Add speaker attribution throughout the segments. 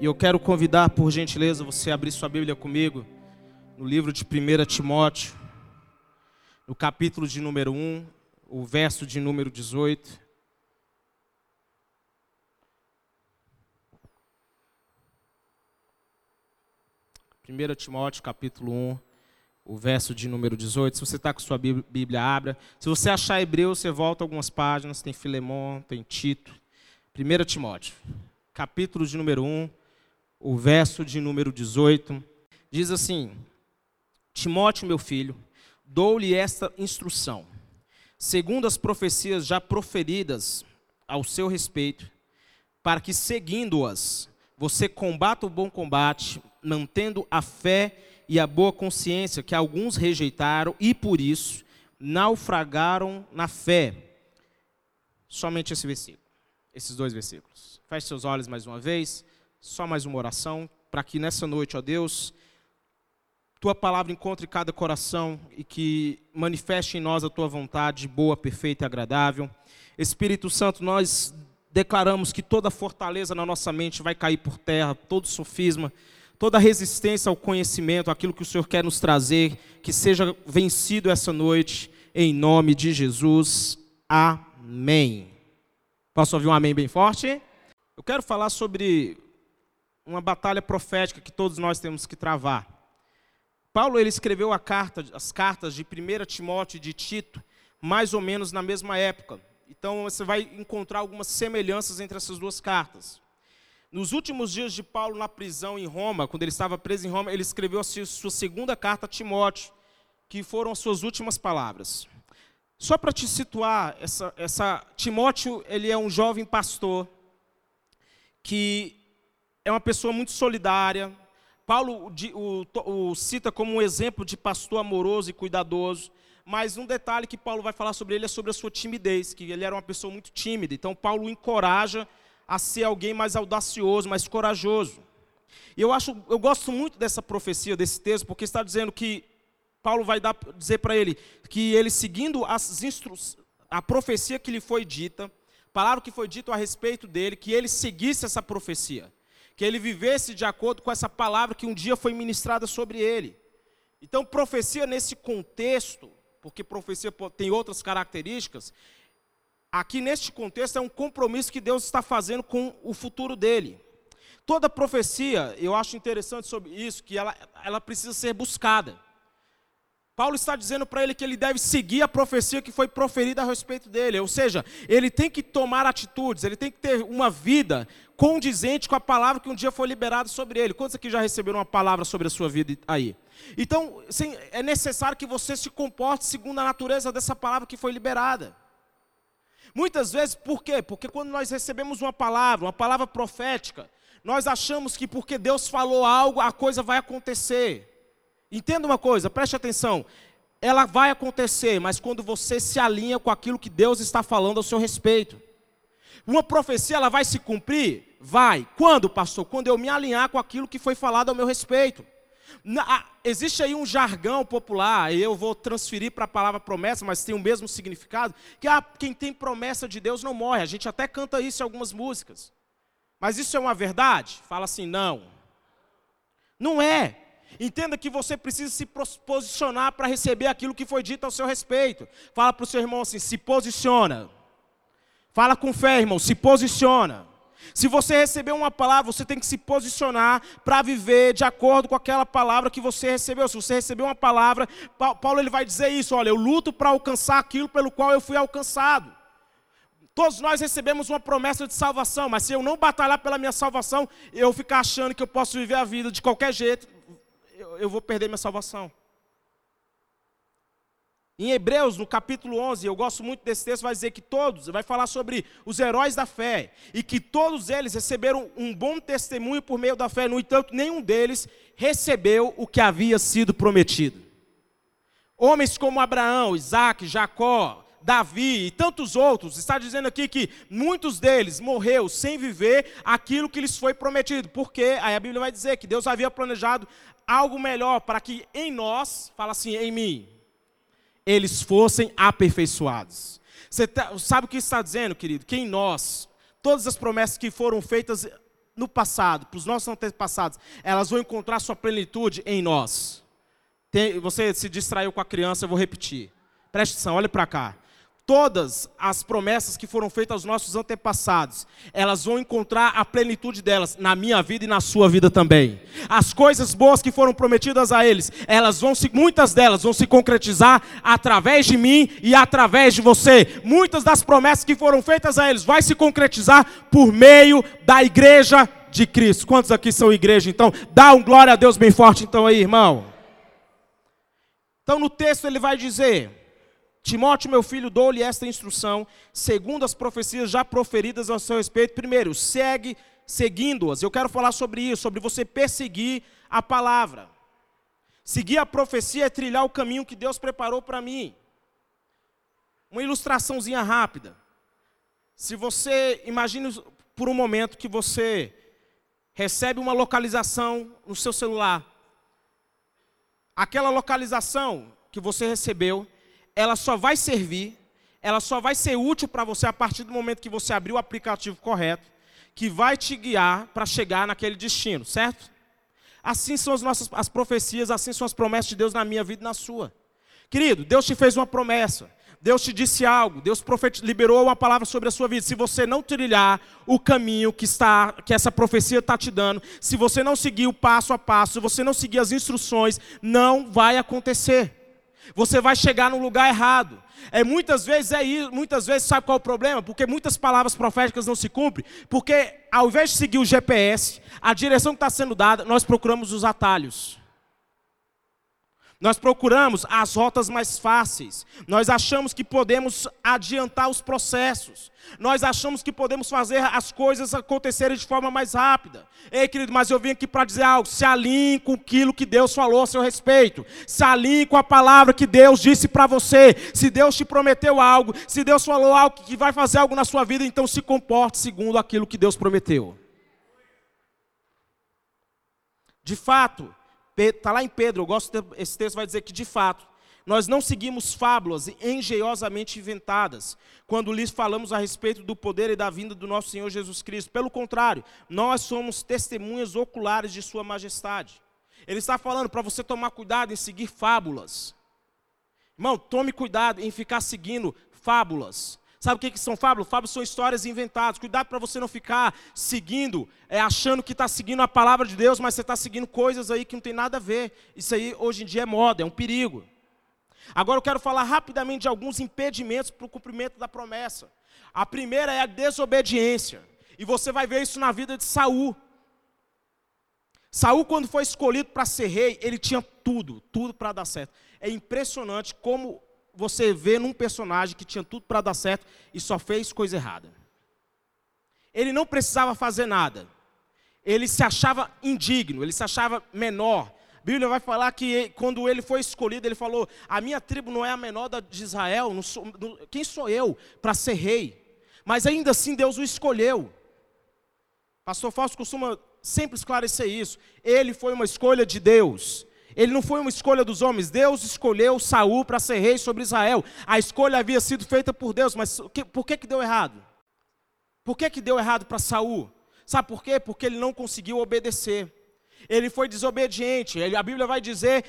Speaker 1: E eu quero convidar, por gentileza, você a abrir sua Bíblia comigo no livro de 1 Timóteo, no capítulo de número 1, o verso de número 18. Primeiro Timóteo, capítulo 1, o verso de número 18. Se você está com sua Bíblia, abra. Se você achar hebreu, você volta algumas páginas. Tem Filemão, tem Tito. 1 Timóteo, capítulo de número 1, o verso de número 18. Diz assim: Timóteo, meu filho, dou-lhe esta instrução, segundo as profecias já proferidas ao seu respeito, para que, seguindo-as, você combata o bom combate, mantendo a fé e a boa consciência que alguns rejeitaram e, por isso, naufragaram na fé. Somente esse versículo, esses dois versículos. Feche seus olhos mais uma vez, só mais uma oração, para que nessa noite, ó Deus, tua palavra encontre cada coração e que manifeste em nós a tua vontade boa, perfeita e agradável. Espírito Santo, nós declaramos que toda fortaleza na nossa mente vai cair por terra, todo sofisma, toda resistência ao conhecimento, aquilo que o Senhor quer nos trazer, que seja vencido essa noite, em nome de Jesus. Amém. Posso ouvir um amém bem forte? Eu quero falar sobre uma batalha profética que todos nós temos que travar. Paulo ele escreveu carta, as cartas de 1 Timóteo e de Tito, mais ou menos na mesma época. Então você vai encontrar algumas semelhanças entre essas duas cartas. Nos últimos dias de Paulo na prisão em Roma, quando ele estava preso em Roma, ele escreveu a sua segunda carta a Timóteo, que foram as suas últimas palavras. Só para te situar, essa, essa, Timóteo ele é um jovem pastor que é uma pessoa muito solidária, Paulo o, o, o cita como um exemplo de pastor amoroso e cuidadoso, mas um detalhe que Paulo vai falar sobre ele é sobre a sua timidez, que ele era uma pessoa muito tímida. Então Paulo encoraja a ser alguém mais audacioso, mais corajoso. E eu acho, eu gosto muito dessa profecia, desse texto, porque está dizendo que Paulo vai dar, dizer para ele que ele seguindo as instruções, a profecia que lhe foi dita, palavra que foi dito a respeito dele, que ele seguisse essa profecia que ele vivesse de acordo com essa palavra que um dia foi ministrada sobre ele. Então, profecia nesse contexto, porque profecia tem outras características, aqui neste contexto é um compromisso que Deus está fazendo com o futuro dele. Toda profecia, eu acho interessante sobre isso, que ela, ela precisa ser buscada. Paulo está dizendo para ele que ele deve seguir a profecia que foi proferida a respeito dele, ou seja, ele tem que tomar atitudes, ele tem que ter uma vida condizente com a palavra que um dia foi liberada sobre ele. Quantos aqui já receberam uma palavra sobre a sua vida aí? Então, sim, é necessário que você se comporte segundo a natureza dessa palavra que foi liberada. Muitas vezes, por quê? Porque quando nós recebemos uma palavra, uma palavra profética, nós achamos que porque Deus falou algo, a coisa vai acontecer. Entenda uma coisa, preste atenção. Ela vai acontecer, mas quando você se alinha com aquilo que Deus está falando ao seu respeito. Uma profecia, ela vai se cumprir? Vai. Quando, pastor? Quando eu me alinhar com aquilo que foi falado ao meu respeito. Na, existe aí um jargão popular, e eu vou transferir para a palavra promessa, mas tem o mesmo significado, que ah, quem tem promessa de Deus não morre. A gente até canta isso em algumas músicas. Mas isso é uma verdade? Fala assim, não. Não é. Entenda que você precisa se posicionar para receber aquilo que foi dito ao seu respeito. Fala para o seu irmão assim: se posiciona. Fala com fé, irmão, se posiciona. Se você receber uma palavra, você tem que se posicionar para viver de acordo com aquela palavra que você recebeu. Se você recebeu uma palavra, Paulo ele vai dizer isso: olha, eu luto para alcançar aquilo pelo qual eu fui alcançado. Todos nós recebemos uma promessa de salvação, mas se eu não batalhar pela minha salvação, eu ficar achando que eu posso viver a vida de qualquer jeito, eu, vou perder minha salvação. Em Hebreus, no capítulo 11, eu gosto muito desse texto, vai dizer que todos, vai falar sobre os heróis da fé, e que todos eles receberam um bom testemunho por meio da fé, no entanto, nenhum deles recebeu o que havia sido prometido. Homens como Abraão, Isaac, Jacó, Davi e tantos outros, está dizendo aqui que muitos deles morreu sem viver aquilo que lhes foi prometido, porque aí a Bíblia vai dizer que Deus havia planejado algo melhor para que em nós, fala assim, em mim, eles fossem aperfeiçoados. Você tá, sabe o que está dizendo, querido? Que em nós, todas as promessas que foram feitas no passado, para os nossos antepassados, elas vão encontrar sua plenitude em nós. Tem, você se distraiu com a criança, eu vou repetir. Preste atenção, olhe para cá todas as promessas que foram feitas aos nossos antepassados, elas vão encontrar a plenitude delas na minha vida e na sua vida também. As coisas boas que foram prometidas a eles, elas vão se, muitas delas vão se concretizar através de mim e através de você. Muitas das promessas que foram feitas a eles vai se concretizar por meio da igreja de Cristo. Quantos aqui são igreja então? Dá um glória a Deus bem forte então aí, irmão. Então no texto ele vai dizer: Timóteo, meu filho, dou-lhe esta instrução, segundo as profecias já proferidas ao seu respeito. Primeiro, segue seguindo-as. Eu quero falar sobre isso, sobre você perseguir a palavra. Seguir a profecia é trilhar o caminho que Deus preparou para mim. Uma ilustraçãozinha rápida. Se você, imagine por um momento que você recebe uma localização no seu celular. Aquela localização que você recebeu, ela só vai servir, ela só vai ser útil para você a partir do momento que você abrir o aplicativo correto, que vai te guiar para chegar naquele destino, certo? Assim são as nossas as profecias, assim são as promessas de Deus na minha vida e na sua. Querido, Deus te fez uma promessa. Deus te disse algo, Deus liberou uma palavra sobre a sua vida. Se você não trilhar o caminho que está, que essa profecia está te dando, se você não seguir o passo a passo, se você não seguir as instruções, não vai acontecer. Você vai chegar no lugar errado. É muitas vezes é isso, muitas vezes sabe qual é o problema? Porque muitas palavras proféticas não se cumprem, porque ao invés de seguir o GPS, a direção que está sendo dada, nós procuramos os atalhos. Nós procuramos as rotas mais fáceis. Nós achamos que podemos adiantar os processos. Nós achamos que podemos fazer as coisas acontecerem de forma mais rápida. Ei, querido, mas eu vim aqui para dizer algo. Se alinhe com aquilo que Deus falou a seu respeito. Se alinhe com a palavra que Deus disse para você. Se Deus te prometeu algo, se Deus falou algo que vai fazer algo na sua vida, então se comporte segundo aquilo que Deus prometeu. De fato, Está lá em Pedro, eu gosto desse texto, vai dizer que de fato, nós não seguimos fábulas engenhosamente inventadas quando lhes falamos a respeito do poder e da vinda do nosso Senhor Jesus Cristo. Pelo contrário, nós somos testemunhas oculares de Sua majestade. Ele está falando para você tomar cuidado em seguir fábulas. Irmão, tome cuidado em ficar seguindo fábulas. Sabe o que, que são fábulas? Fábulas são histórias inventadas. Cuidado para você não ficar seguindo, é, achando que está seguindo a palavra de Deus, mas você está seguindo coisas aí que não tem nada a ver. Isso aí hoje em dia é moda, é um perigo. Agora eu quero falar rapidamente de alguns impedimentos para o cumprimento da promessa. A primeira é a desobediência. E você vai ver isso na vida de Saul. Saul, quando foi escolhido para ser rei, ele tinha tudo, tudo para dar certo. É impressionante como você vê num personagem que tinha tudo para dar certo e só fez coisa errada. Ele não precisava fazer nada. Ele se achava indigno, ele se achava menor. A Bíblia vai falar que quando ele foi escolhido, ele falou: A minha tribo não é a menor da de Israel, não sou, não, quem sou eu para ser rei? Mas ainda assim Deus o escolheu. Pastor Fausto costuma sempre esclarecer isso. Ele foi uma escolha de Deus. Ele não foi uma escolha dos homens. Deus escolheu Saul para ser rei sobre Israel. A escolha havia sido feita por Deus, mas por que, que deu errado? Por que, que deu errado para Saul? Sabe por quê? Porque ele não conseguiu obedecer. Ele foi desobediente. Ele, a Bíblia vai dizer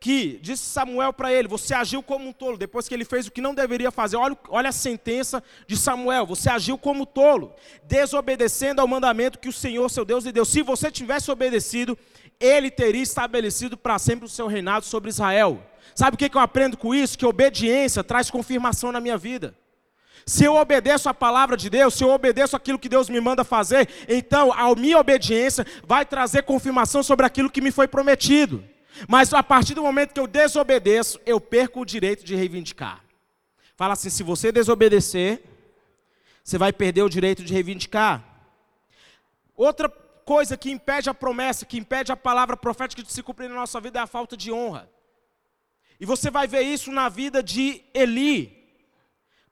Speaker 1: que, disse Samuel para ele: Você agiu como um tolo, depois que ele fez o que não deveria fazer. Olha, olha a sentença de Samuel: Você agiu como tolo, desobedecendo ao mandamento que o Senhor, seu Deus, lhe deu. Se você tivesse obedecido, ele teria estabelecido para sempre o seu reinado sobre Israel. Sabe o que eu aprendo com isso? Que obediência traz confirmação na minha vida. Se eu obedeço a palavra de Deus, se eu obedeço aquilo que Deus me manda fazer, então a minha obediência vai trazer confirmação sobre aquilo que me foi prometido. Mas a partir do momento que eu desobedeço, eu perco o direito de reivindicar. Fala assim: se você desobedecer, você vai perder o direito de reivindicar. Outra coisa que impede a promessa, que impede a palavra profética de se cumprir na nossa vida é a falta de honra. E você vai ver isso na vida de Eli.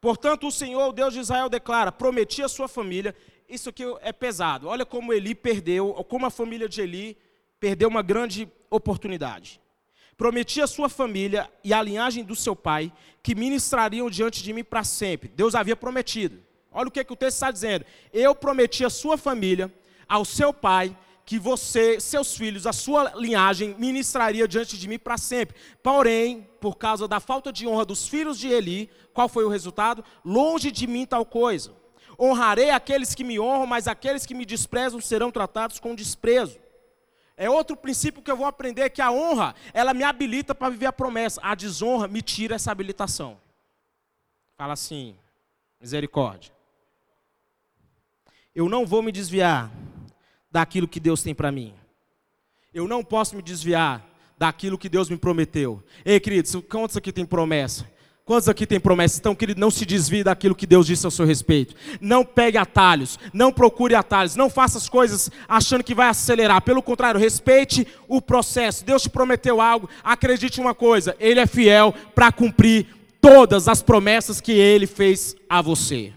Speaker 1: Portanto, o Senhor, o Deus de Israel, declara: prometi a sua família. Isso aqui é pesado. Olha como Eli perdeu, como a família de Eli perdeu uma grande oportunidade. Prometi a sua família e a linhagem do seu pai que ministrariam diante de mim para sempre. Deus havia prometido. Olha o que, que o texto está dizendo. Eu prometi a sua família ao seu pai que você, seus filhos, a sua linhagem ministraria diante de mim para sempre. Porém, por causa da falta de honra dos filhos de Eli, qual foi o resultado? Longe de mim tal coisa. Honrarei aqueles que me honram, mas aqueles que me desprezam serão tratados com desprezo. É outro princípio que eu vou aprender que a honra, ela me habilita para viver a promessa. A desonra me tira essa habilitação. Fala assim, misericórdia. Eu não vou me desviar daquilo que Deus tem para mim. Eu não posso me desviar daquilo que Deus me prometeu. Ei, queridos, quantos aqui tem promessa? Quantos aqui tem promessa? Então, querido, não se desvie daquilo que Deus disse ao seu respeito. Não pegue atalhos, não procure atalhos, não faça as coisas achando que vai acelerar. Pelo contrário, respeite o processo. Deus te prometeu algo, acredite uma coisa, Ele é fiel para cumprir todas as promessas que Ele fez a você.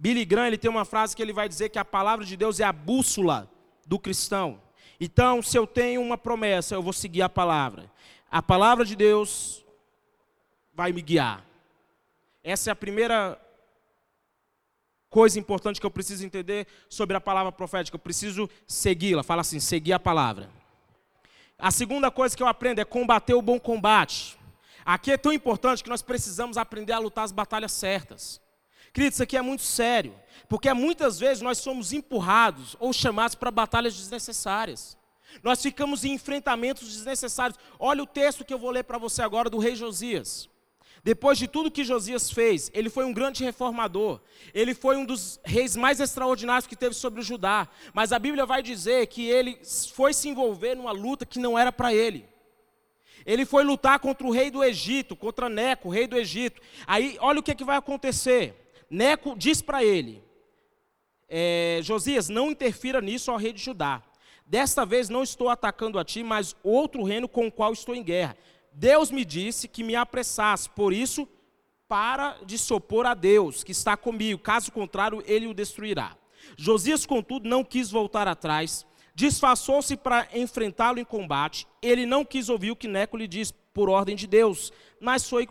Speaker 1: Billy Graham ele tem uma frase que ele vai dizer que a palavra de Deus é a bússola do cristão. Então, se eu tenho uma promessa, eu vou seguir a palavra. A palavra de Deus vai me guiar. Essa é a primeira coisa importante que eu preciso entender sobre a palavra profética. Eu preciso segui-la. Fala assim: seguir a palavra. A segunda coisa que eu aprendo é combater o bom combate. Aqui é tão importante que nós precisamos aprender a lutar as batalhas certas. Querido, isso aqui é muito sério, porque muitas vezes nós somos empurrados ou chamados para batalhas desnecessárias. Nós ficamos em enfrentamentos desnecessários. Olha o texto que eu vou ler para você agora do rei Josias. Depois de tudo que Josias fez, ele foi um grande reformador. Ele foi um dos reis mais extraordinários que teve sobre o Judá. Mas a Bíblia vai dizer que ele foi se envolver numa luta que não era para ele. Ele foi lutar contra o rei do Egito, contra Neco, rei do Egito. Aí, olha o que, é que vai acontecer. Neco diz para ele: é, Josias, não interfira nisso ao rei de Judá. Desta vez não estou atacando a ti, mas outro reino com o qual estou em guerra. Deus me disse que me apressasse, por isso, para de se opor a Deus, que está comigo, caso contrário, ele o destruirá. Josias, contudo, não quis voltar atrás, disfarçou-se para enfrentá-lo em combate. Ele não quis ouvir o que Neco lhe disse, por ordem de Deus, mas foi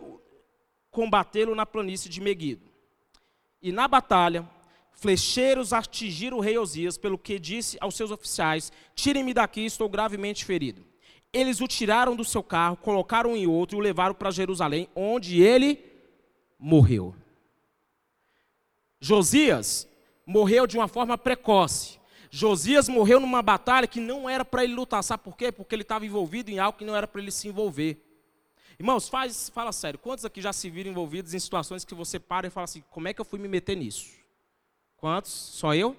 Speaker 1: combatê-lo na planície de Meguido. E na batalha, flecheiros atingiram o rei Osias, pelo que disse aos seus oficiais: Tirem-me daqui, estou gravemente ferido. Eles o tiraram do seu carro, colocaram em outro e o levaram para Jerusalém, onde ele morreu. Josias morreu de uma forma precoce. Josias morreu numa batalha que não era para ele lutar. Sabe por quê? Porque ele estava envolvido em algo que não era para ele se envolver. Irmãos, faz, fala sério. Quantos aqui já se viram envolvidos em situações que você para e fala assim: como é que eu fui me meter nisso? Quantos? Só eu?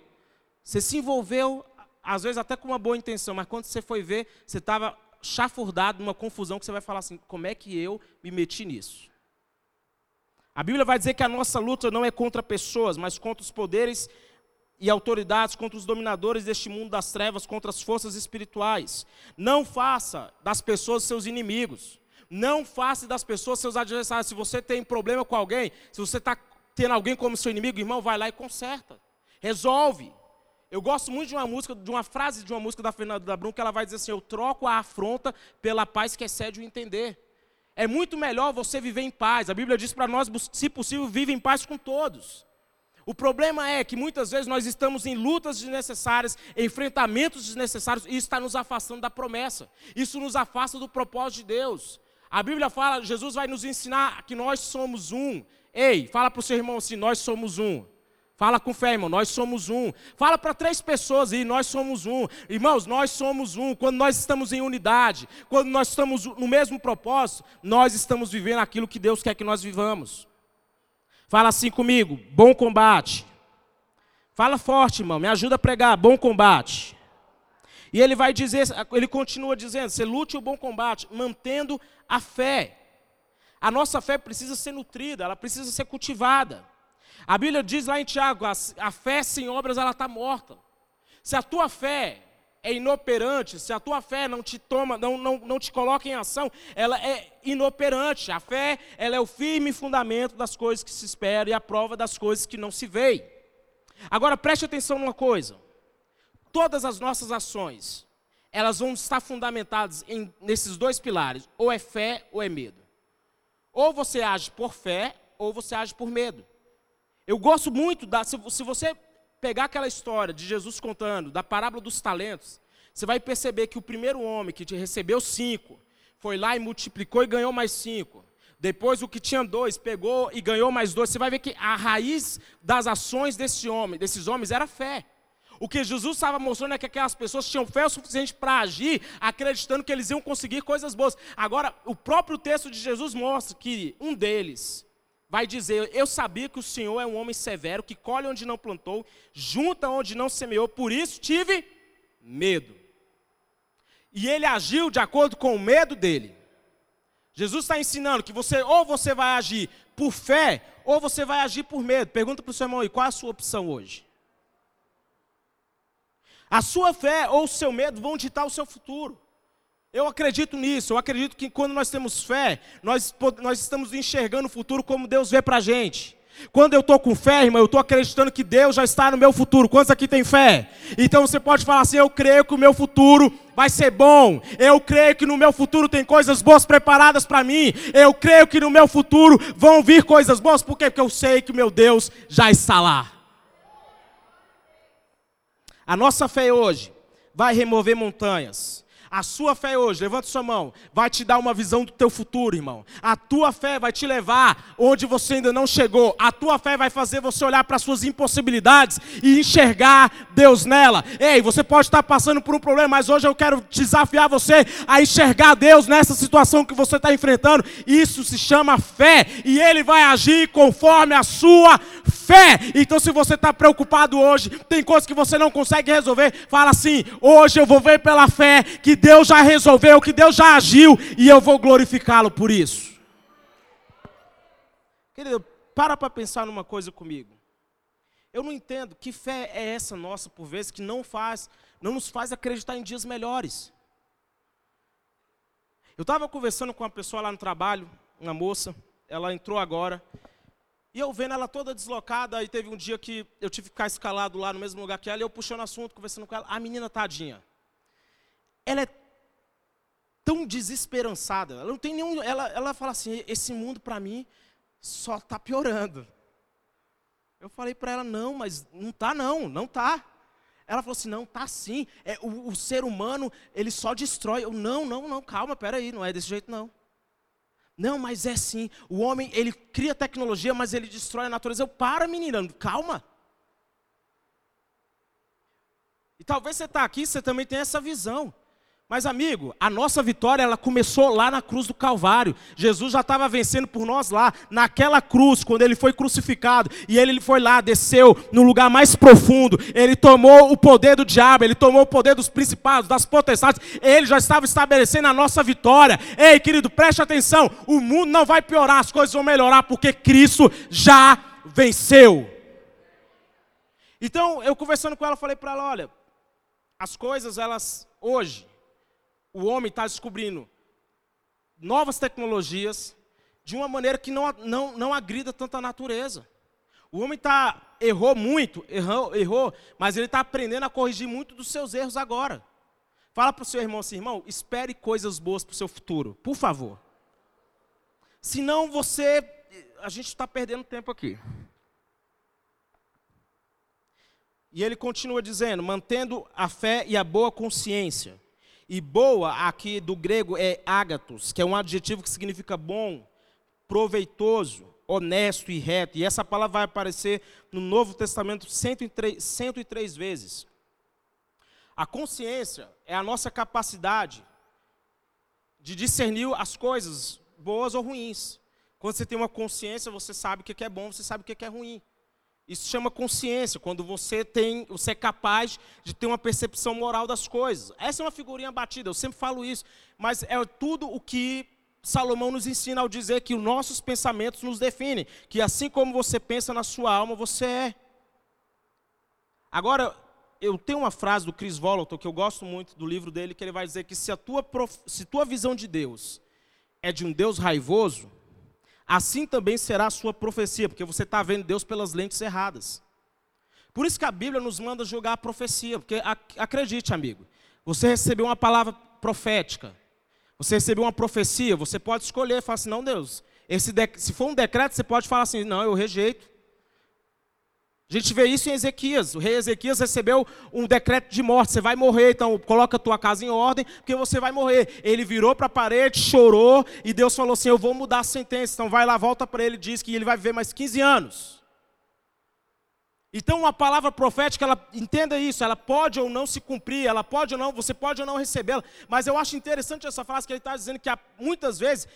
Speaker 1: Você se envolveu, às vezes até com uma boa intenção, mas quando você foi ver, você estava chafurdado numa confusão que você vai falar assim: como é que eu me meti nisso? A Bíblia vai dizer que a nossa luta não é contra pessoas, mas contra os poderes e autoridades, contra os dominadores deste mundo das trevas, contra as forças espirituais. Não faça das pessoas seus inimigos. Não faça das pessoas seus adversários. Se você tem problema com alguém, se você está tendo alguém como seu inimigo, irmão, vai lá e conserta. Resolve. Eu gosto muito de uma música, de uma frase de uma música da Fernanda da Brum, que ela vai dizer assim: Eu troco a afronta pela paz que excede o entender. É muito melhor você viver em paz. A Bíblia diz para nós, se possível, vive em paz com todos. O problema é que muitas vezes nós estamos em lutas desnecessárias, enfrentamentos desnecessários, e isso está nos afastando da promessa. Isso nos afasta do propósito de Deus. A Bíblia fala, Jesus vai nos ensinar que nós somos um. Ei, fala para o seu irmão assim: nós somos um. Fala com fé, irmão, nós somos um. Fala para três pessoas e nós somos um. Irmãos, nós somos um. Quando nós estamos em unidade, quando nós estamos no mesmo propósito, nós estamos vivendo aquilo que Deus quer que nós vivamos. Fala assim comigo: bom combate. Fala forte, irmão, me ajuda a pregar: bom combate. E ele vai dizer, ele continua dizendo: você lute o bom combate, mantendo a fé. A nossa fé precisa ser nutrida, ela precisa ser cultivada. A Bíblia diz lá em Tiago: a, a fé sem obras ela está morta. Se a tua fé é inoperante, se a tua fé não te toma, não, não, não te coloca em ação, ela é inoperante. A fé ela é o firme fundamento das coisas que se esperam e a prova das coisas que não se veem. Agora preste atenção numa coisa: todas as nossas ações, elas vão estar fundamentadas em, nesses dois pilares: ou é fé ou é medo. Ou você age por fé, ou você age por medo. Eu gosto muito da. Se, se você pegar aquela história de Jesus contando, da parábola dos talentos, você vai perceber que o primeiro homem que te recebeu cinco, foi lá e multiplicou e ganhou mais cinco. Depois o que tinha dois pegou e ganhou mais dois. Você vai ver que a raiz das ações desse homem, desses homens era fé. O que Jesus estava mostrando é que aquelas pessoas tinham fé o suficiente para agir, acreditando que eles iam conseguir coisas boas. Agora, o próprio texto de Jesus mostra que um deles vai dizer: Eu sabia que o Senhor é um homem severo, que colhe onde não plantou, junta onde não semeou, por isso tive medo. E ele agiu de acordo com o medo dele. Jesus está ensinando que você ou você vai agir por fé, ou você vai agir por medo. Pergunta para o seu irmão aí, qual é a sua opção hoje? A sua fé ou o seu medo vão ditar o seu futuro. Eu acredito nisso, eu acredito que quando nós temos fé, nós, nós estamos enxergando o futuro como Deus vê para a gente. Quando eu estou com fé, irmão, eu estou acreditando que Deus já está no meu futuro. Quantos aqui têm fé? Então você pode falar assim: eu creio que o meu futuro vai ser bom. Eu creio que no meu futuro tem coisas boas preparadas para mim. Eu creio que no meu futuro vão vir coisas boas. Por quê? Porque eu sei que meu Deus já está lá. A nossa fé hoje vai remover montanhas. A sua fé hoje, levanta sua mão, vai te dar uma visão do teu futuro, irmão. A tua fé vai te levar onde você ainda não chegou. A tua fé vai fazer você olhar para as suas impossibilidades e enxergar Deus nela. Ei, você pode estar passando por um problema, mas hoje eu quero desafiar você a enxergar Deus nessa situação que você está enfrentando. Isso se chama fé e Ele vai agir conforme a sua fé. Então, se você está preocupado hoje, tem coisas que você não consegue resolver, fala assim: hoje eu vou ver pela fé que Deus já resolveu, que Deus já agiu e eu vou glorificá-lo por isso. Querido, para para pensar numa coisa comigo. Eu não entendo que fé é essa nossa, por vezes, que não faz, não nos faz acreditar em dias melhores. Eu estava conversando com uma pessoa lá no trabalho, uma moça, ela entrou agora, e eu vendo ela toda deslocada, e teve um dia que eu tive que ficar escalado lá no mesmo lugar que ela, e eu puxando assunto, conversando com ela, a menina tadinha ela é tão desesperançada. Ela não tem nenhum. Ela, ela fala assim: esse mundo para mim só está piorando. Eu falei para ela: não, mas não tá não, não tá. Ela falou assim: não, tá sim. É, o, o ser humano ele só destrói. Eu não, não, não, calma, peraí, não é desse jeito não. Não, mas é sim. O homem ele cria tecnologia, mas ele destrói a natureza. Eu para, menina, calma. E talvez você está aqui, você também tem essa visão. Mas amigo, a nossa vitória ela começou lá na cruz do Calvário. Jesus já estava vencendo por nós lá, naquela cruz, quando ele foi crucificado. E ele foi lá, desceu no lugar mais profundo. Ele tomou o poder do diabo, ele tomou o poder dos principados, das potestades. Ele já estava estabelecendo a nossa vitória. Ei, querido, preste atenção. O mundo não vai piorar, as coisas vão melhorar, porque Cristo já venceu. Então, eu conversando com ela, falei para ela: olha, as coisas, elas, hoje, o homem está descobrindo novas tecnologias de uma maneira que não, não, não agrida tanto a natureza. O homem tá, errou muito, errou, errou, mas ele está aprendendo a corrigir muito dos seus erros agora. Fala para o seu irmão assim, irmão, espere coisas boas para o seu futuro, por favor. Senão você, a gente está perdendo tempo aqui. E ele continua dizendo, mantendo a fé e a boa consciência. E boa, aqui do grego, é ágatos, que é um adjetivo que significa bom, proveitoso, honesto e reto. E essa palavra vai aparecer no Novo Testamento 103, 103 vezes. A consciência é a nossa capacidade de discernir as coisas boas ou ruins. Quando você tem uma consciência, você sabe o que é bom, você sabe o que é ruim. Isso chama consciência, quando você tem, você é capaz de ter uma percepção moral das coisas. Essa é uma figurinha batida, eu sempre falo isso, mas é tudo o que Salomão nos ensina ao dizer que os nossos pensamentos nos definem, que assim como você pensa na sua alma, você é. Agora, eu tenho uma frase do Chris Volato que eu gosto muito do livro dele, que ele vai dizer que se a tua, se tua visão de Deus é de um Deus raivoso, assim também será a sua profecia, porque você está vendo Deus pelas lentes erradas. Por isso que a Bíblia nos manda julgar a profecia, porque acredite, amigo, você recebeu uma palavra profética, você recebeu uma profecia, você pode escolher, falar assim, não, Deus, esse se for um decreto, você pode falar assim, não, eu rejeito. A gente vê isso em Ezequias. O rei Ezequias recebeu um decreto de morte. Você vai morrer, então coloca a tua casa em ordem, porque você vai morrer. Ele virou para a parede, chorou, e Deus falou assim: Eu vou mudar a sentença. Então vai lá, volta para ele, diz que ele vai viver mais 15 anos. Então, uma palavra profética, ela entenda isso, ela pode ou não se cumprir, ela pode ou não, você pode ou não recebê-la. Mas eu acho interessante essa frase que ele está dizendo que muitas vezes,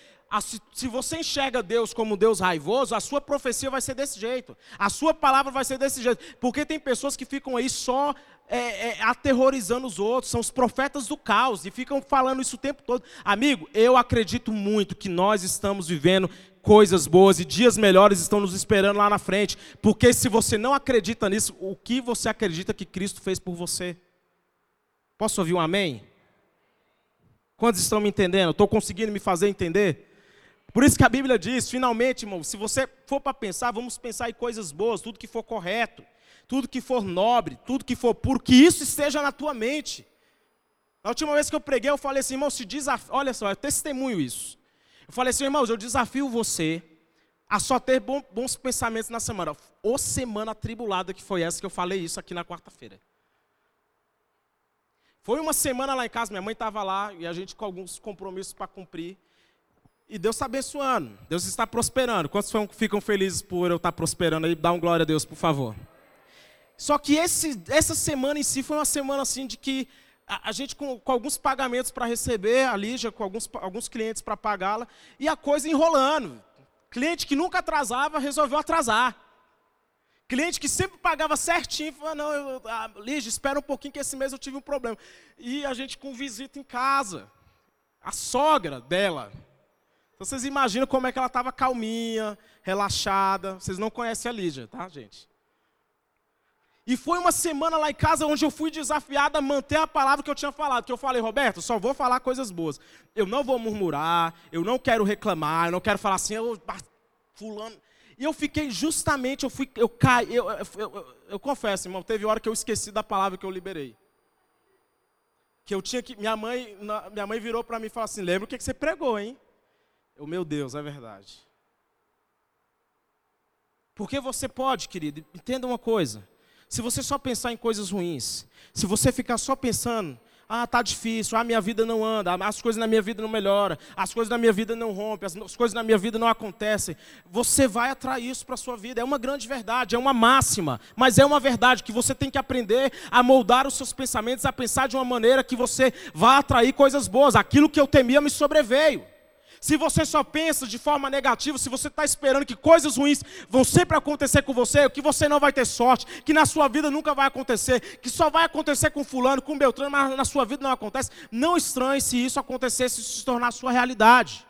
Speaker 1: se você enxerga Deus como Deus raivoso, a sua profecia vai ser desse jeito, a sua palavra vai ser desse jeito, porque tem pessoas que ficam aí só é, é, aterrorizando os outros, são os profetas do caos e ficam falando isso o tempo todo. Amigo, eu acredito muito que nós estamos vivendo coisas boas e dias melhores estão nos esperando lá na frente. Porque se você não acredita nisso, o que você acredita que Cristo fez por você? Posso ouvir um amém? Quantos estão me entendendo? Estou conseguindo me fazer entender? Por isso que a Bíblia diz, finalmente, irmão, se você for para pensar, vamos pensar em coisas boas, tudo que for correto, tudo que for nobre, tudo que for puro, que isso esteja na tua mente. Na última vez que eu preguei, eu falei assim, irmão, se desafio, olha só, eu testemunho isso. Eu falei assim, irmãos, eu desafio você a só ter bons pensamentos na semana. Ô semana atribulada que foi essa que eu falei isso aqui na quarta-feira. Foi uma semana lá em casa, minha mãe estava lá e a gente com alguns compromissos para cumprir. E Deus está abençoando, Deus está prosperando. Quantos ficam felizes por eu estar prosperando aí? Dá um glória a Deus, por favor. Só que esse, essa semana em si foi uma semana assim de que a, a gente com, com, alguns pagamentos para receber, a Lígia com alguns, alguns clientes para pagá-la, e a coisa enrolando. Cliente que nunca atrasava, resolveu atrasar. Cliente que sempre pagava certinho, falou, não, eu, a, Lígia, espera um pouquinho que esse mês eu tive um problema. E a gente com visita em casa. A sogra dela. Então vocês imaginam como é que ela estava calminha, relaxada. Vocês não conhecem a Lígia, tá, gente? E foi uma semana lá em casa onde eu fui desafiado a manter a palavra que eu tinha falado. Que eu falei, Roberto, só vou falar coisas boas. Eu não vou murmurar, eu não quero reclamar, eu não quero falar assim, eu, fulano. E eu fiquei justamente, eu fui, eu caí, eu, eu, eu, eu confesso, irmão, teve hora que eu esqueci da palavra que eu liberei. Que eu tinha que, minha mãe, minha mãe virou para mim e falou assim, lembra o que, que você pregou, hein? Eu, meu Deus, é verdade. Porque você pode, querido, entenda uma coisa. Se você só pensar em coisas ruins, se você ficar só pensando, ah, tá difícil, ah, minha vida não anda, as coisas na minha vida não melhoram, as coisas na minha vida não rompem, as coisas na minha vida não acontecem, você vai atrair isso para a sua vida. É uma grande verdade, é uma máxima, mas é uma verdade que você tem que aprender a moldar os seus pensamentos, a pensar de uma maneira que você vá atrair coisas boas. Aquilo que eu temia me sobreveio. Se você só pensa de forma negativa, se você está esperando que coisas ruins vão sempre acontecer com você, que você não vai ter sorte, que na sua vida nunca vai acontecer, que só vai acontecer com fulano, com Beltrano, mas na sua vida não acontece, não estranhe se isso acontecesse, se se tornar sua realidade.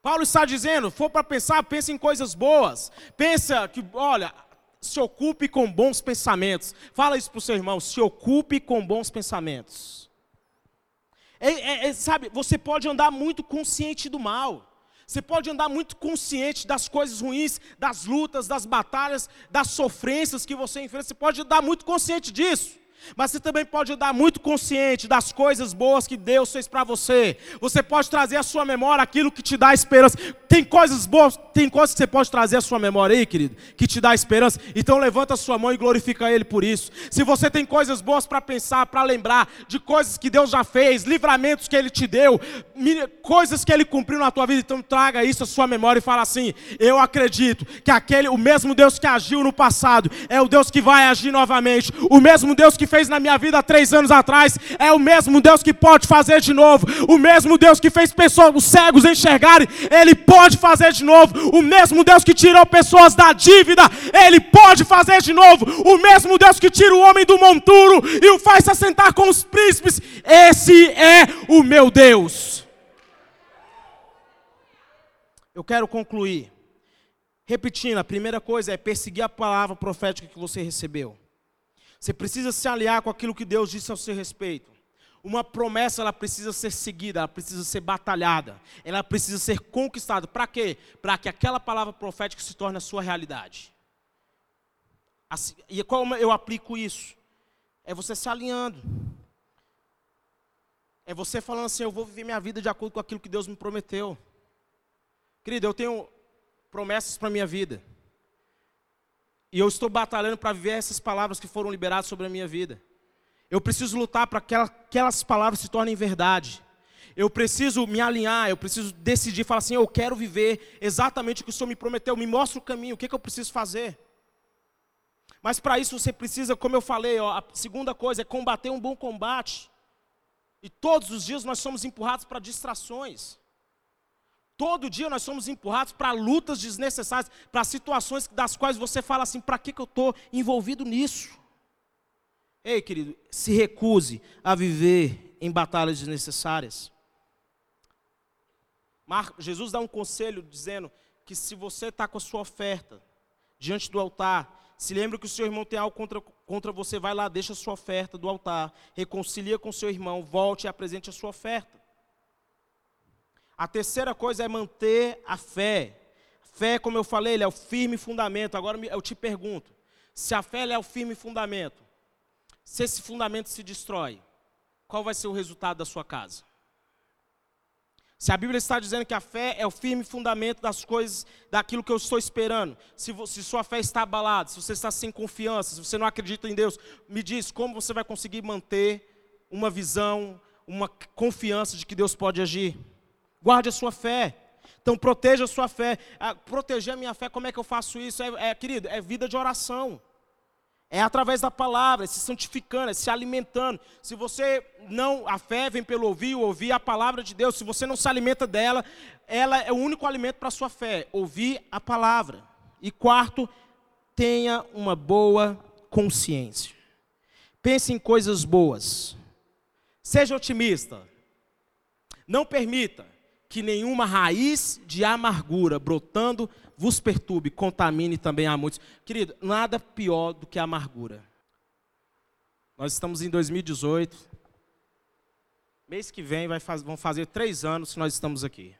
Speaker 1: Paulo está dizendo, for para pensar, pense em coisas boas. Pensa que, olha, se ocupe com bons pensamentos. Fala isso para o seu irmão, se ocupe com bons pensamentos. É, é, é, sabe, você pode andar muito consciente do mal. Você pode andar muito consciente das coisas ruins, das lutas, das batalhas, das sofrências que você enfrenta. Você pode andar muito consciente disso. Mas você também pode andar muito consciente das coisas boas que Deus fez para você. Você pode trazer à sua memória aquilo que te dá esperança. Tem coisas boas, tem coisas que você pode trazer à sua memória aí, querido, que te dá esperança. Então levanta a sua mão e glorifica Ele por isso. Se você tem coisas boas para pensar, para lembrar de coisas que Deus já fez, livramentos que Ele te deu, coisas que Ele cumpriu na tua vida, então traga isso à sua memória e fala assim: Eu acredito que aquele, o mesmo Deus que agiu no passado, é o Deus que vai agir novamente. O mesmo Deus que fez fez na minha vida há três anos atrás é o mesmo Deus que pode fazer de novo. O mesmo Deus que fez pessoas, os cegos enxergarem, Ele pode fazer de novo. O mesmo Deus que tirou pessoas da dívida, Ele pode fazer de novo. O mesmo Deus que tira o homem do monturo e o faz se assentar com os príncipes, esse é o meu Deus. Eu quero concluir. Repetindo, a primeira coisa é perseguir a palavra profética que você recebeu. Você precisa se aliar com aquilo que Deus disse ao seu respeito. Uma promessa ela precisa ser seguida, ela precisa ser batalhada, ela precisa ser conquistada. Para quê? Para que aquela palavra profética se torne a sua realidade. Assim, e como eu aplico isso? É você se alinhando. É você falando assim: eu vou viver minha vida de acordo com aquilo que Deus me prometeu. Querido, eu tenho promessas para minha vida. E eu estou batalhando para viver essas palavras que foram liberadas sobre a minha vida. Eu preciso lutar para que aquelas palavras se tornem verdade. Eu preciso me alinhar, eu preciso decidir, falar assim, eu quero viver exatamente o que o Senhor me prometeu, me mostra o caminho, o que, que eu preciso fazer. Mas para isso você precisa, como eu falei, ó, a segunda coisa é combater um bom combate. E todos os dias nós somos empurrados para distrações. Todo dia nós somos empurrados para lutas desnecessárias, para situações das quais você fala assim: para que, que eu estou envolvido nisso? Ei, querido, se recuse a viver em batalhas desnecessárias. Jesus dá um conselho dizendo que se você está com a sua oferta diante do altar, se lembra que o seu irmão tem algo contra, contra você, vai lá, deixa a sua oferta do altar, reconcilia com seu irmão, volte e apresente a sua oferta. A terceira coisa é manter a fé. Fé, como eu falei, é o firme fundamento. Agora eu te pergunto: se a fé é o firme fundamento, se esse fundamento se destrói, qual vai ser o resultado da sua casa? Se a Bíblia está dizendo que a fé é o firme fundamento das coisas, daquilo que eu estou esperando, se, se, sua fé está abalada, se você está sem confiança, se você não acredita em Deus, me diz como você vai conseguir manter uma visão, uma confiança de que Deus pode agir. Guarde a sua fé. Então proteja a sua fé. Ah, proteger a minha fé, como é que eu faço isso? É, é, querido, é vida de oração. É através da palavra, é se santificando, é se alimentando. Se você não, a fé vem pelo ouvir, ouvir a palavra de Deus. Se você não se alimenta dela, ela é o único alimento para a sua fé, ouvir a palavra. E quarto, tenha uma boa consciência. Pense em coisas boas. Seja otimista. Não permita que nenhuma raiz de amargura brotando vos perturbe, contamine também a muitos. Querido, nada pior do que a amargura. Nós estamos em 2018. Mês que vem vai faz, vão fazer três anos que nós estamos aqui.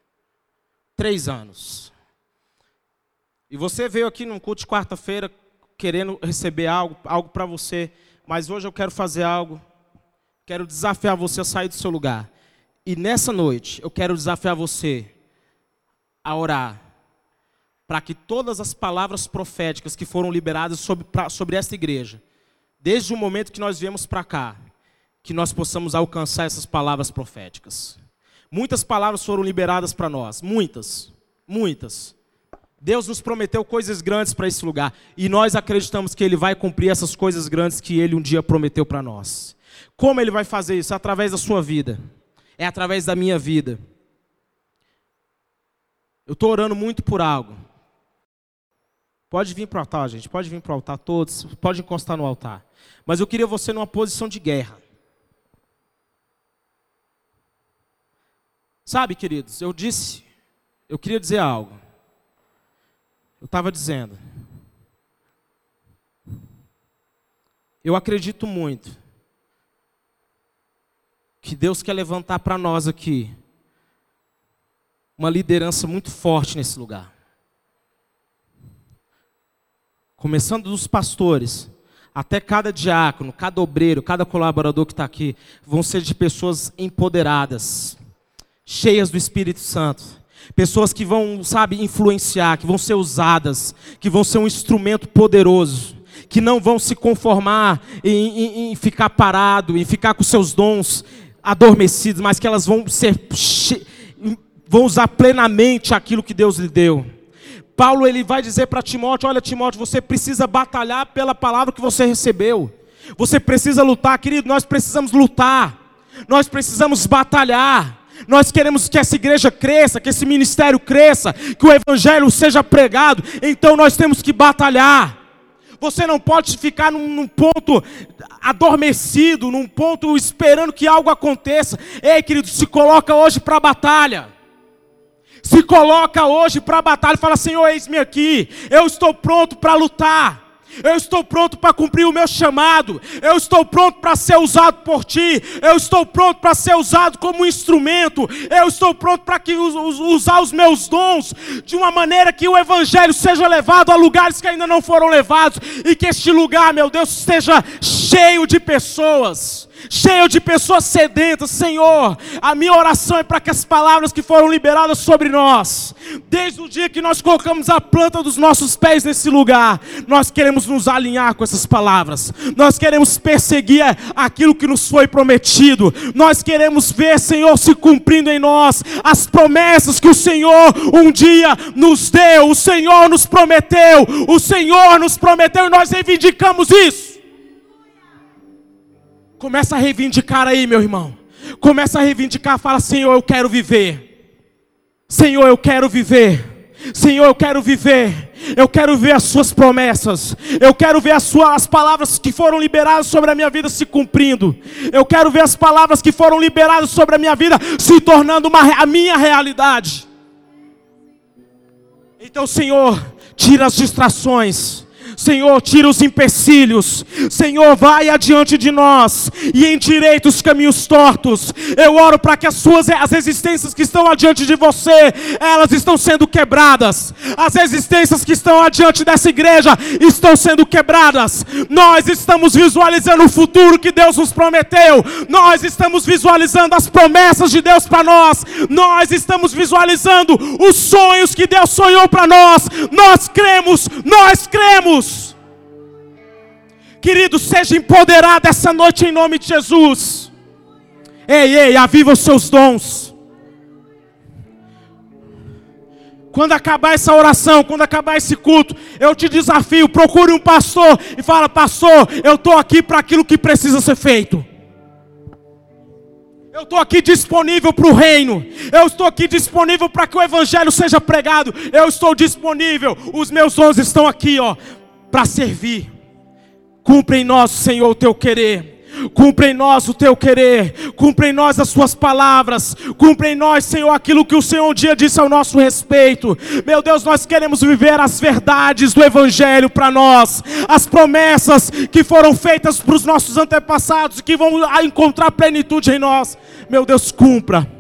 Speaker 1: Três anos. E você veio aqui num culto de quarta-feira querendo receber algo, algo para você. Mas hoje eu quero fazer algo. Quero desafiar você a sair do seu lugar. E nessa noite eu quero desafiar você a orar para que todas as palavras proféticas que foram liberadas sobre, pra, sobre esta igreja, desde o momento que nós viemos para cá, que nós possamos alcançar essas palavras proféticas. Muitas palavras foram liberadas para nós, muitas, muitas. Deus nos prometeu coisas grandes para esse lugar e nós acreditamos que Ele vai cumprir essas coisas grandes que Ele um dia prometeu para nós. Como Ele vai fazer isso? Através da sua vida, é através da minha vida. Eu estou orando muito por algo. Pode vir para o altar, gente. Pode vir para o altar todos. Pode encostar no altar. Mas eu queria você numa posição de guerra. Sabe, queridos, eu disse, eu queria dizer algo. Eu estava dizendo. Eu acredito muito que Deus quer levantar para nós aqui uma liderança muito forte nesse lugar começando dos pastores, até cada diácono, cada obreiro, cada colaborador que está aqui, vão ser de pessoas empoderadas, cheias do Espírito Santo. Pessoas que vão, sabe, influenciar, que vão ser usadas, que vão ser um instrumento poderoso, que não vão se conformar em, em, em ficar parado, em ficar com seus dons adormecidos, mas que elas vão ser, vão usar plenamente aquilo que Deus lhe deu. Paulo ele vai dizer para Timóteo: Olha, Timóteo, você precisa batalhar pela palavra que você recebeu. Você precisa lutar, querido. Nós precisamos lutar. Nós precisamos batalhar. Nós queremos que essa igreja cresça, que esse ministério cresça, que o evangelho seja pregado. Então nós temos que batalhar. Você não pode ficar num, num, ponto adormecido, num ponto esperando que algo aconteça. Ei, querido, se coloca hoje para a batalha se coloca hoje para a batalha fala: Senhor, eis-me aqui, eu estou pronto para lutar. Eu estou pronto para cumprir o meu chamado. Eu estou pronto para ser usado por ti. Eu estou pronto para ser usado como instrumento. Eu estou pronto para usar os meus dons de uma maneira que o evangelho seja levado a lugares que ainda não foram levados e que este lugar, meu Deus, esteja cheio de pessoas cheio de pessoas sedentas. Senhor, a minha oração é para que as palavras que foram liberadas sobre nós, desde o dia que nós colocamos a planta dos nossos pés nesse lugar, nós queremos nos alinhar com essas palavras, nós queremos perseguir aquilo que nos foi prometido, nós queremos ver, Senhor, se cumprindo em nós as promessas que o Senhor um dia nos deu, o Senhor nos prometeu, o Senhor nos prometeu e nós reivindicamos isso. Começa a reivindicar aí, meu irmão. Começa a reivindicar, fala: Senhor, eu quero viver. Senhor, eu quero viver. Senhor, eu quero viver, eu quero ver as Suas promessas, eu quero ver as, suas, as palavras que foram liberadas sobre a minha vida se cumprindo, eu quero ver as palavras que foram liberadas sobre a minha vida se tornando uma, a minha realidade. Então, Senhor, tira as distrações, Senhor, tira os empecilhos. Senhor, vai adiante de nós e endireita os caminhos tortos. Eu oro para que as suas as resistências que estão adiante de você, elas estão sendo quebradas. As resistências que estão adiante dessa igreja estão sendo quebradas. Nós estamos visualizando o futuro que Deus nos prometeu. Nós estamos visualizando as promessas de Deus para nós. Nós estamos visualizando os sonhos que Deus sonhou para nós. Nós cremos, nós cremos. Querido, seja empoderado essa noite em nome de Jesus. Ei, ei, aviva os seus dons. Quando acabar essa oração, quando acabar esse culto, eu te desafio, procure um pastor e fala: "Pastor, eu estou aqui para aquilo que precisa ser feito". Eu estou aqui disponível para o reino. Eu estou aqui disponível para que o evangelho seja pregado. Eu estou disponível. Os meus dons estão aqui, ó, para servir. Cumpre em nós, Senhor, o teu querer. Cumpre em nós o teu querer, cumpre em nós as suas palavras, cumpre em nós, Senhor, aquilo que o Senhor um dia disse ao nosso respeito. Meu Deus, nós queremos viver as verdades do Evangelho para nós, as promessas que foram feitas para os nossos antepassados e que vão encontrar plenitude em nós. Meu Deus, cumpra,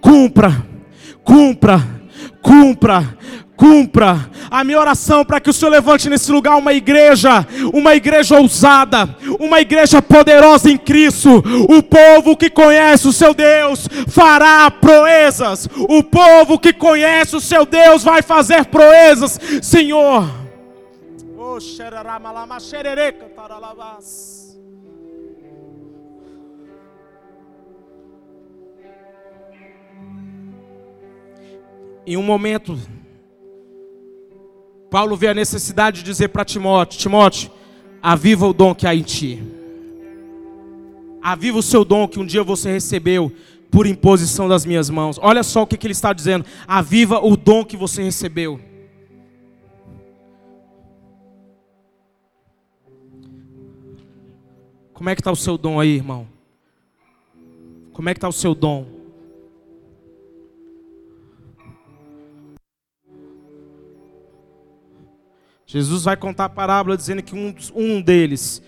Speaker 1: cumpra, cumpra, cumpra, cumpra. A minha oração para que o Senhor levante nesse lugar uma igreja, uma igreja ousada, uma igreja poderosa em Cristo. O povo que conhece o seu Deus fará proezas. O povo que conhece o seu Deus vai fazer proezas, Senhor. Oh, em um momento Paulo vê a necessidade de dizer para Timóteo: Timóteo, aviva o dom que há em ti. Aviva o seu dom que um dia você recebeu por imposição das minhas mãos. Olha só o que, que ele está dizendo: aviva o dom que você recebeu. Como é que está o seu dom aí, irmão? Como é que está o seu dom? Jesus vai contar a parábola dizendo que um, um deles,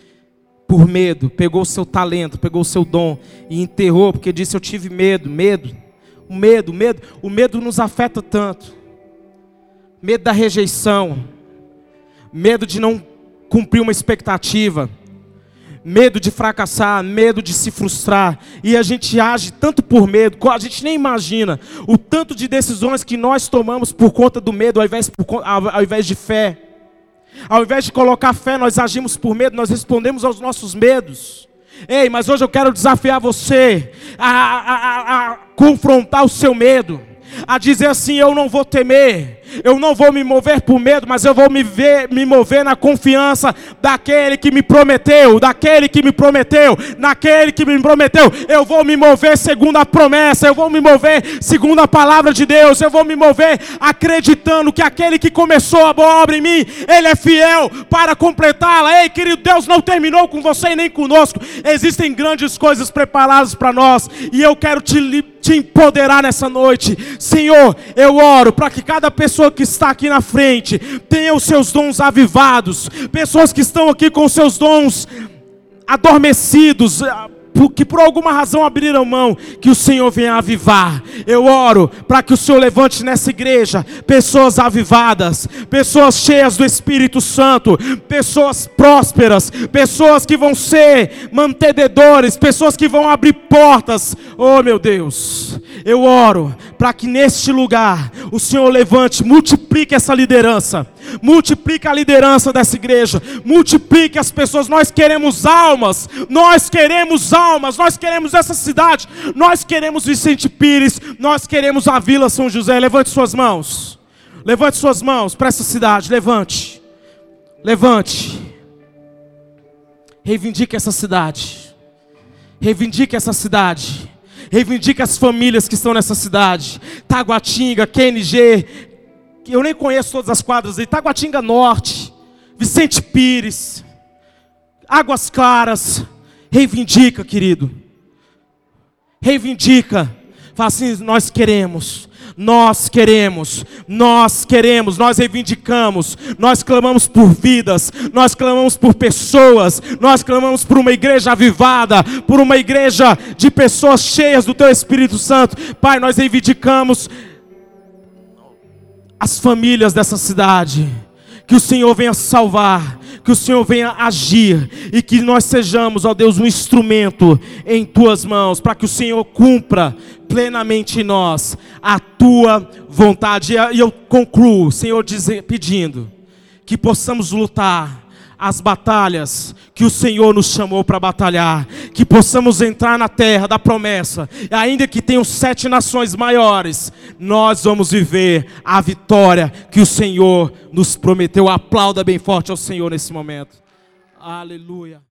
Speaker 1: por medo, pegou o seu talento, pegou o seu dom e enterrou, porque disse: Eu tive medo, medo, o medo, medo, o medo nos afeta tanto. Medo da rejeição, medo de não cumprir uma expectativa, medo de fracassar, medo de se frustrar, e a gente age tanto por medo, a gente nem imagina o tanto de decisões que nós tomamos por conta do medo, ao invés, ao invés de fé. Ao invés de colocar fé, nós agimos por medo, nós respondemos aos nossos medos. Ei, mas hoje eu quero desafiar você a, a, a, a confrontar o seu medo, a dizer assim: eu não vou temer, eu não vou me mover por medo, mas eu vou me, ver, me mover na confiança daquele que me prometeu, daquele que me prometeu, naquele que me prometeu. Eu vou me mover segundo a promessa, eu vou me mover segundo a palavra de Deus, eu vou me mover acreditando que aquele que começou a boa obra em mim, ele é fiel para completá-la. Ei, querido, Deus não terminou com você e nem conosco. Existem grandes coisas preparadas para nós, e eu quero te te empoderar nessa noite. Senhor, eu oro para que cada pessoa que está aqui na frente tenha os seus dons avivados, pessoas que estão aqui com os seus dons adormecidos, que por alguma razão abriram mão, que o Senhor venha avivar. Eu oro para que o Senhor levante nessa igreja pessoas avivadas, pessoas cheias do Espírito Santo, pessoas prósperas, pessoas que vão ser mantenedores, pessoas que vão abrir portas. Oh meu Deus, Eu oro para que neste lugar o Senhor levante, multiplique essa liderança, multiplique a liderança dessa igreja, multiplique as pessoas. Nós queremos almas, nós queremos almas, nós queremos essa cidade, nós queremos Vicente Pires, nós queremos a Vila São José. Levante suas mãos, levante suas mãos para essa cidade, levante, levante, reivindique essa cidade, reivindique essa cidade. Reivindica as famílias que estão nessa cidade. Taguatinga, QNG, eu nem conheço todas as quadras aí. Taguatinga Norte, Vicente Pires, Águas Claras. Reivindica, querido. Reivindica. Fala assim: nós queremos nós queremos, nós queremos, nós reivindicamos, nós clamamos por vidas, nós clamamos por pessoas, nós clamamos por uma igreja avivada, por uma igreja de pessoas cheias do Teu Espírito Santo. Pai, nós reivindicamos as famílias dessa cidade. Que o Senhor venha salvar, que o Senhor venha agir e que nós sejamos, ó Deus, um instrumento em tuas mãos, para que o Senhor cumpra plenamente em nós a tua vontade. E eu concluo, Senhor, dizer, pedindo que possamos lutar as batalhas que o Senhor nos chamou para batalhar, que possamos entrar na terra da promessa, e ainda que tenham sete nações maiores, nós vamos viver a vitória que o Senhor nos prometeu. Aplauda bem forte ao Senhor nesse momento. Aleluia.